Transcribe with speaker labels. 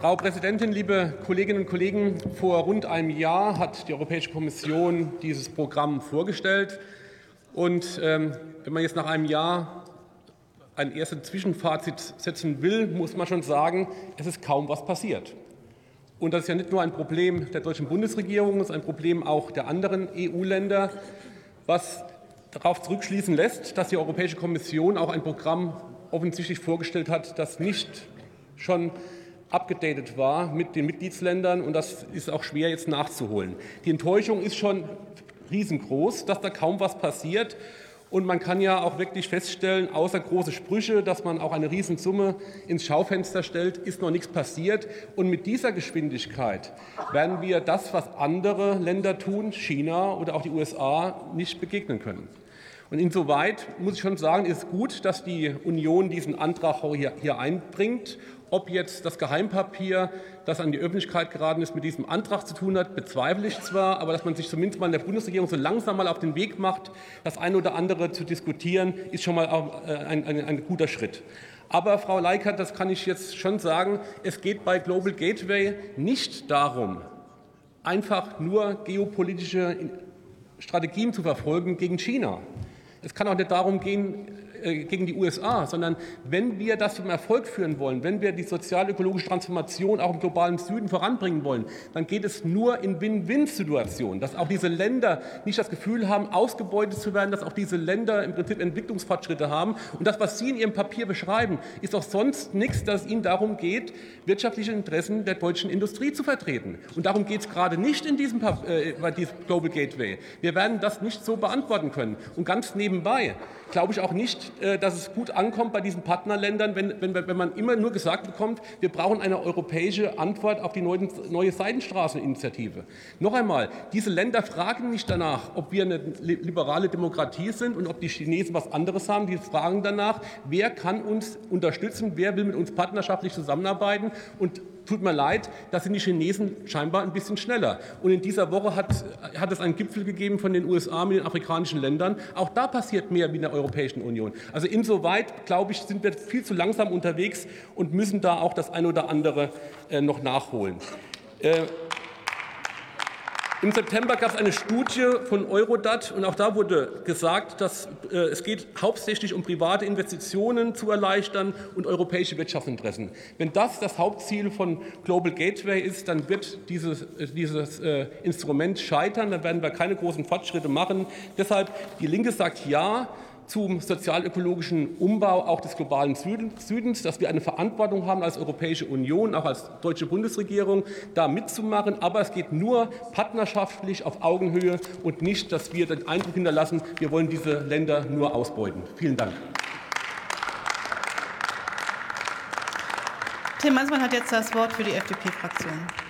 Speaker 1: Frau Präsidentin, liebe Kolleginnen und Kollegen! Vor rund einem Jahr hat die Europäische Kommission dieses Programm vorgestellt. Und ähm, wenn man jetzt nach einem Jahr ein erstes Zwischenfazit setzen will, muss man schon sagen, es ist kaum was passiert. Und das ist ja nicht nur ein Problem der deutschen Bundesregierung, es ist ein Problem auch der anderen EU-Länder, was darauf zurückschließen lässt, dass die Europäische Kommission auch ein Programm offensichtlich vorgestellt hat, das nicht schon abgedatet war mit den Mitgliedsländern. Und das ist auch schwer jetzt nachzuholen. Die Enttäuschung ist schon riesengroß, dass da kaum was passiert. Und man kann ja auch wirklich feststellen, außer große Sprüche, dass man auch eine Riesensumme ins Schaufenster stellt, ist noch nichts passiert. Und mit dieser Geschwindigkeit werden wir das, was andere Länder tun, China oder auch die USA, nicht begegnen können. Und insoweit muss ich schon sagen, ist gut, dass die Union diesen Antrag hier, hier einbringt. Ob jetzt das Geheimpapier, das an die Öffentlichkeit geraten ist, mit diesem Antrag zu tun hat, bezweifle ich zwar, aber dass man sich zumindest mal in der Bundesregierung so langsam mal auf den Weg macht, das eine oder andere zu diskutieren, ist schon mal äh, ein, ein, ein guter Schritt. Aber Frau Leikert, das kann ich jetzt schon sagen, es geht bei Global Gateway nicht darum, einfach nur geopolitische Strategien zu verfolgen gegen China. Es kann auch nicht darum gehen, gegen die USA, sondern wenn wir das zum Erfolg führen wollen, wenn wir die sozial-ökologische Transformation auch im globalen Süden voranbringen wollen, dann geht es nur in Win-Win-Situationen, dass auch diese Länder nicht das Gefühl haben, ausgebeutet zu werden, dass auch diese Länder im Prinzip Entwicklungsfortschritte haben. Und das, was Sie in Ihrem Papier beschreiben, ist doch sonst nichts, dass es Ihnen darum geht, wirtschaftliche Interessen der deutschen Industrie zu vertreten. Und darum geht es gerade nicht in diesem, äh, bei diesem Global Gateway. Wir werden das nicht so beantworten können. Und ganz nebenbei glaube ich auch nicht, äh, dass es gut ankommt bei diesen Partnerländern, wenn, wenn, wenn man immer nur gesagt bekommt, wir brauchen eine europäische Antwort auf die neue, neue Seidenstraßeninitiative. Noch einmal, diese Länder fragen nicht danach, ob wir eine liberale Demokratie sind und ob die Chinesen was anderes haben. Die fragen danach, wer kann uns unterstützen, wer will mit uns partnerschaftlich zusammenarbeiten und tut mir leid, da sind die Chinesen scheinbar ein bisschen schneller. Und in dieser Woche hat, hat es einen Gipfel gegeben von den USA mit den afrikanischen Ländern. Auch da passiert mehr wie in der Europäischen Union. Also insoweit, glaube ich, sind wir viel zu langsam unterwegs und müssen da auch das eine oder andere äh, noch nachholen. Äh, im September gab es eine Studie von Eurodat und auch da wurde gesagt, dass äh, es geht hauptsächlich um private Investitionen zu erleichtern und europäische Wirtschaftsinteressen. Wenn das das Hauptziel von Global Gateway ist, dann wird dieses, äh, dieses äh, Instrument scheitern, dann werden wir keine großen Fortschritte machen. Deshalb die Linke sagt ja, zum sozialökologischen Umbau auch des globalen Südens, dass wir eine Verantwortung haben als Europäische Union, auch als deutsche Bundesregierung, da mitzumachen. Aber es geht nur partnerschaftlich auf Augenhöhe und nicht, dass wir den Eindruck hinterlassen, wir wollen diese Länder nur ausbeuten. Vielen Dank.
Speaker 2: Tim Mansmann hat jetzt das Wort für die FDP-Fraktion.